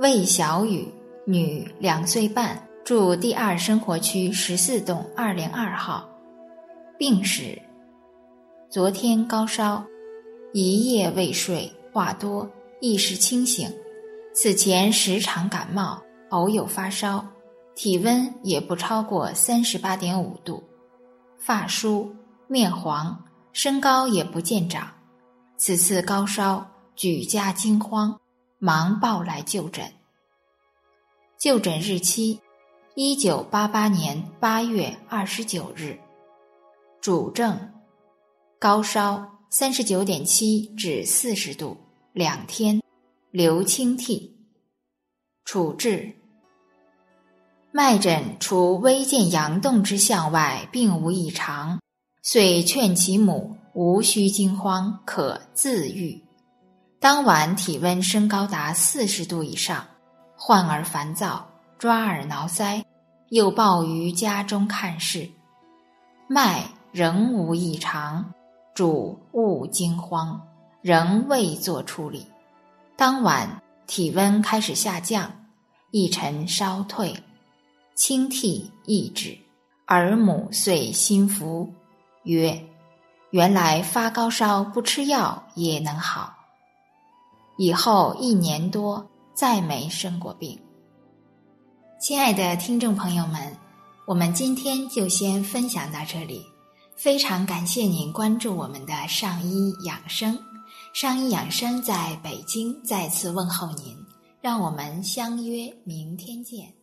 魏小雨，女，两岁半，住第二生活区十四栋二零二号。病史：昨天高烧，一夜未睡，话多，意识清醒。此前时常感冒，偶有发烧，体温也不超过三十八点五度，发疏，面黄，身高也不见长。此次高烧，举家惊慌。忙报来就诊。就诊日期：一九八八年八月二十九日。主症：高烧三十九点七至四十度，两天，流清涕。处置：脉诊除微见阳动之象外，并无异常，遂劝其母无需惊慌，可自愈。当晚体温升高达四十度以上，患儿烦躁，抓耳挠腮，又抱于家中看视，脉仍无异常，主勿惊慌，仍未做处理。当晚体温开始下降，一晨稍退，清涕亦止，儿母遂心服，曰：“原来发高烧不吃药也能好。”以后一年多再没生过病。亲爱的听众朋友们，我们今天就先分享到这里。非常感谢您关注我们的上医养生，上医养生在北京再次问候您，让我们相约明天见。